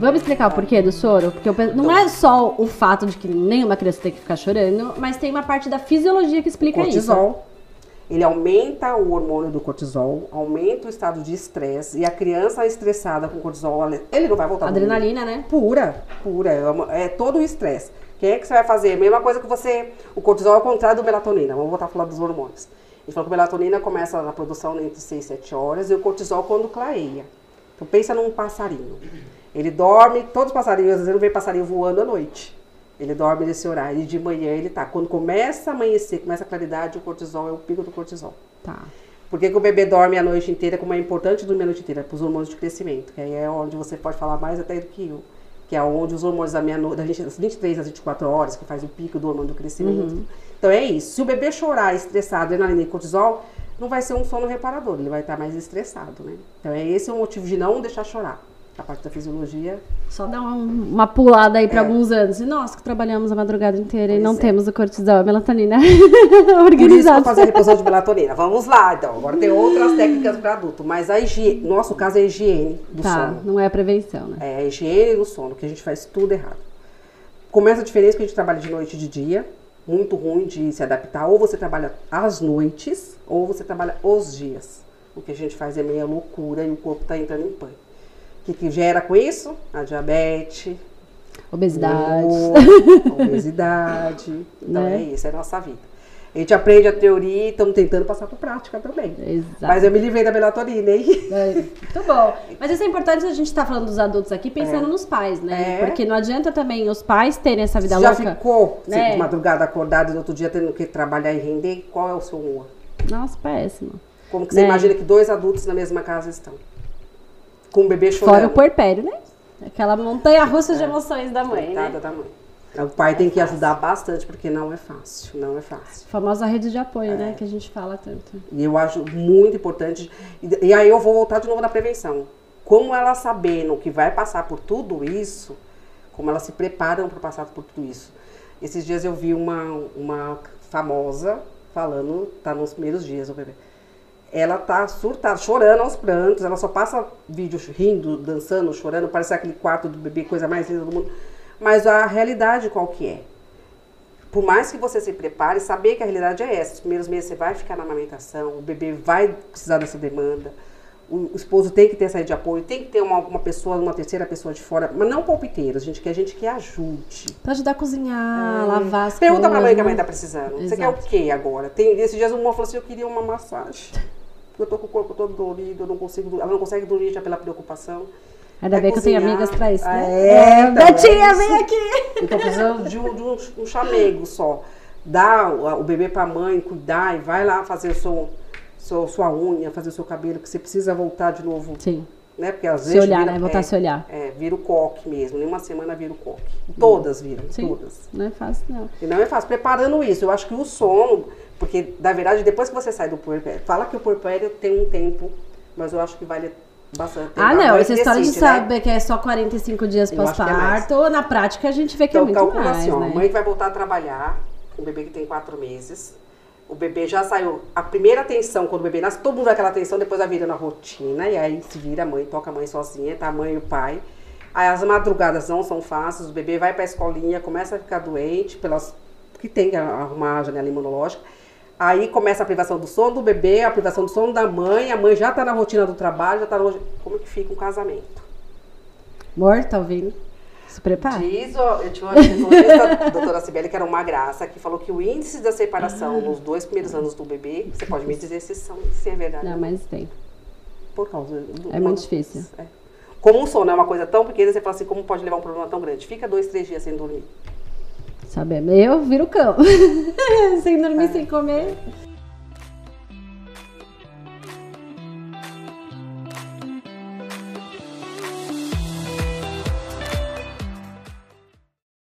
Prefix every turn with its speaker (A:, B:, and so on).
A: Vamos explicar o porquê do soro? Porque não é só o fato de que nenhuma criança tem que ficar chorando, mas tem uma parte da fisiologia que explica isso.
B: cortisol. Ele aumenta o hormônio do cortisol, aumenta o estado de estresse. E a criança estressada com cortisol, ele não vai voltar.
A: Adrenalina, né?
B: Pura, pura. É, é todo o estresse. O que é que você vai fazer? Mesma coisa que você. O cortisol é o contrário do melatonina. Vamos voltar a falar dos hormônios. Ele falou que a melatonina começa na produção entre 6 e 7 horas e o cortisol quando clareia. Então pensa num passarinho. Ele dorme, todos os passarinhos, às vezes não vê passarinho voando à noite. Ele dorme nesse horário e de manhã ele tá. Quando começa a amanhecer, começa a claridade, o cortisol é o pico do cortisol.
A: Tá.
B: Por que, que o bebê dorme a noite inteira? Como é importante dormir a noite inteira? Para os hormônios de crescimento. Que aí é onde você pode falar mais até do que eu. Que é onde os hormônios da meia-noite, da 20 das 23 às 24 horas, que faz o pico do hormônio do crescimento. Então é isso. Se o bebê chorar estressado, adrenalina e cortisol, não vai ser um sono reparador. Ele vai estar mais estressado, né? Então é esse o motivo de não deixar chorar. A parte da fisiologia.
A: Só dá um- uma pulada aí pra
B: É.
A: alguns anos. E nós que trabalhamos a madrugada inteira e
B: Pois
A: não
B: é.
A: temos o cortisol, a melatonina
B: Por
A: organizado.
B: fazer a reposição de melatonina. Vamos lá, então. Agora tem outras técnicas para adulto. Mas a higiene, nosso caso é a higiene do
A: Tá,
B: sono.
A: não é a prevenção, né?
B: É a higiene do sono, que a gente faz tudo errado. Começa a diferença que a gente trabalha de noite e de dia. Muito ruim de se adaptar. Ou você trabalha às noites, ou você trabalha os dias. O que a gente faz é meia loucura e o corpo está entrando em pânico. O que, que gera com isso? A diabetes,
A: Obesidade.
B: humor, obesidade. Então
A: Né?
B: é isso, é a nossa vida. A gente aprende a teoria e estamos tentando passar para prática também.
A: Exato.
B: Mas eu me livrei da melatonina, hein?
A: É, Muito bom. Mas isso é importante a gente estar falando dos adultos aqui pensando nos pais, né?
B: É.
A: Porque não adianta também os pais terem essa vida
B: Você já
A: louca.
B: ficou assim,
A: né?
B: de madrugada acordado e no outro dia tendo que trabalhar e render? Qual é o seu humor?
A: Nossa, péssimo.
B: Como que você
A: Né?
B: imagina que dois adultos na mesma casa estão? Com um bebê
A: Fora o
B: chorando.
A: puerpério, né? Aquela montanha russa de emoções da mãe,
B: Coitada
A: né?
B: da mãe. O pai tem que ajudar bastante, porque não é fácil, não é fácil.
A: A famosa rede de apoio,
B: É.
A: né? Que a gente fala tanto.
B: E eu acho muito importante. E, e aí eu vou voltar de novo na prevenção. Como ela sabendo que vai passar por tudo isso, como elas se preparam para passar por tudo isso. Esses dias eu vi uma, uma famosa falando, tá nos primeiros dias o bebê. Ela tá surtada, chorando aos prantos, ela só passa vídeo rindo, dançando, chorando, parece aquele quarto do bebê, coisa mais linda do mundo. Mas a realidade qual que é? por mais que você se prepare, saber que a realidade é essa. Os primeiros meses você vai ficar na amamentação, o bebê vai precisar dessa demanda, o, esposo tem que ter rede de apoio, tem que ter uma, uma pessoa, uma terceira pessoa de fora, mas não palpiteiros, gente, que a gente que ajude.
A: Pra ajudar a cozinhar, lavar as
B: É. Pergunta pra mãe
A: coisas,
B: que a mãe tá precisando. Você quer o
A: Exato.
B: quê agora? Tem, esses dias uma falou assim, eu queria uma massagem. Eu tô com o corpo todo dolorido, eu não consigo, ela não consegue dormir já pela preocupação.
A: Ainda bem que eu tenho
B: cozinhar.
A: amigas pra isso, né?
B: É, então,
A: Betinha,
B: é
A: vem aqui!
B: Eu tô precisando de um, de um, um chamego só. Dá o, o bebê pra mãe, cuidar e vai lá fazer o seu, seu- sua unha, fazer o seu cabelo, que você precisa voltar de novo,
A: Sim,
B: né? Porque às
A: se
B: vezes.
A: olhar,
B: vira-
A: né? Voltar
B: é,
A: a se olhar.
B: É, vira o coque mesmo. Em uma semana vira o coque. Todas viram,
A: Sim.
B: todas.
A: Não é fácil, não.
B: E não é fácil. Preparando isso, eu acho que o sono, porque na verdade, depois que você sai do puerpério, fala que o puerpério tem um tempo, mas eu acho que vale bastante tempo.
A: Ah, não, essa história de
B: decide, né?
A: saber que é só 45 dias
B: é
A: pós-parto, na prática a gente vê que é
B: Então,
A: muito
B: calcula
A: mais,
B: assim,
A: né?
B: a mãe que vai voltar a trabalhar, um bebê que tem quatro meses, o bebê já saiu, a primeira atenção, quando o bebê nasce, todo mundo dá aquela atenção, depois vai virando a rotina, e aí se vira a mãe, toca a mãe sozinha, tá a mãe e o pai. Aí as madrugadas não são fáceis, o bebê vai pra escolinha, começa a ficar doente, pelas que tem que arrumar a janela imunológica. Aí começa a privação do sono do bebê, a privação do sono da mãe, a mãe já tá na rotina do trabalho, já tá no... Como que fica um casamento?
A: Amor, tá ouvindo? Se prepara.
B: Diz, ó, eu tive uma doutora Sibeli, que era uma graça, que falou que o índice da separação
A: Ah.
B: nos dois primeiros anos do bebê, você pode me dizer se, são, se é verdade.
A: Não, mas tem.
B: Por causa do.
A: É muito difícil.
B: É. Como um sono é uma coisa tão pequena, você fala assim, como pode levar um problema tão grande? Fica dois, três dias sem dormir.
A: Sabe? Eu viro cão. sem dormir, sem comer.